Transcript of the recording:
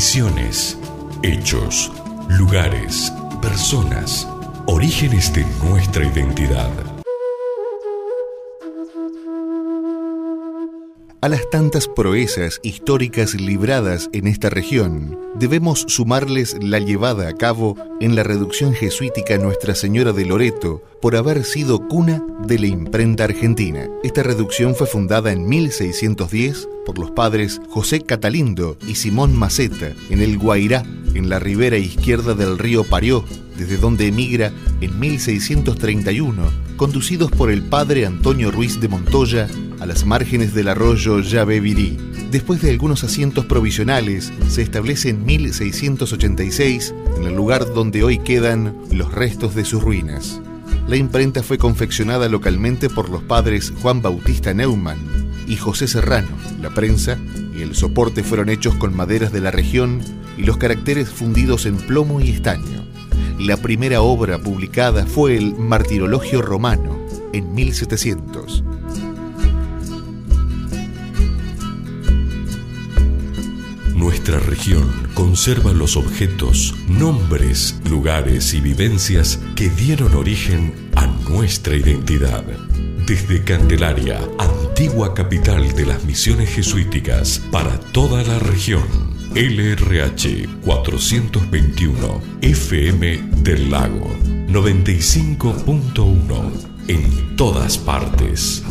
Misiones, hechos, lugares, personas, orígenes de nuestra identidad. A las tantas proezas históricas libradas en esta región, debemos sumarles la llevada a cabo en la reducción jesuítica Nuestra Señora de Loreto por haber sido cuna de la imprenta argentina. Esta reducción fue fundada en 1610 por los padres José Catalindo y Simón Maceta en el Guairá, en la ribera izquierda del río Parió, desde donde emigra en 1631, conducidos por el padre Antonio Ruiz de Montoya a las márgenes del arroyo Yabevirí. Después de algunos asientos provisionales, se establece en 1686 en el lugar donde hoy quedan los restos de sus ruinas. La imprenta fue confeccionada localmente por los padres Juan Bautista Neumann y José Serrano. La prensa y el soporte fueron hechos con maderas de la región y los caracteres fundidos en plomo y estaño. La primera obra publicada fue el Martirologio Romano en 1700. Nuestra región conserva los objetos, nombres, lugares y vivencias que dieron origen a nuestra identidad. Desde Candelaria, antigua capital de las misiones jesuíticas, para toda la región. LRH 421, FM del Lago, 95.1, en todas partes.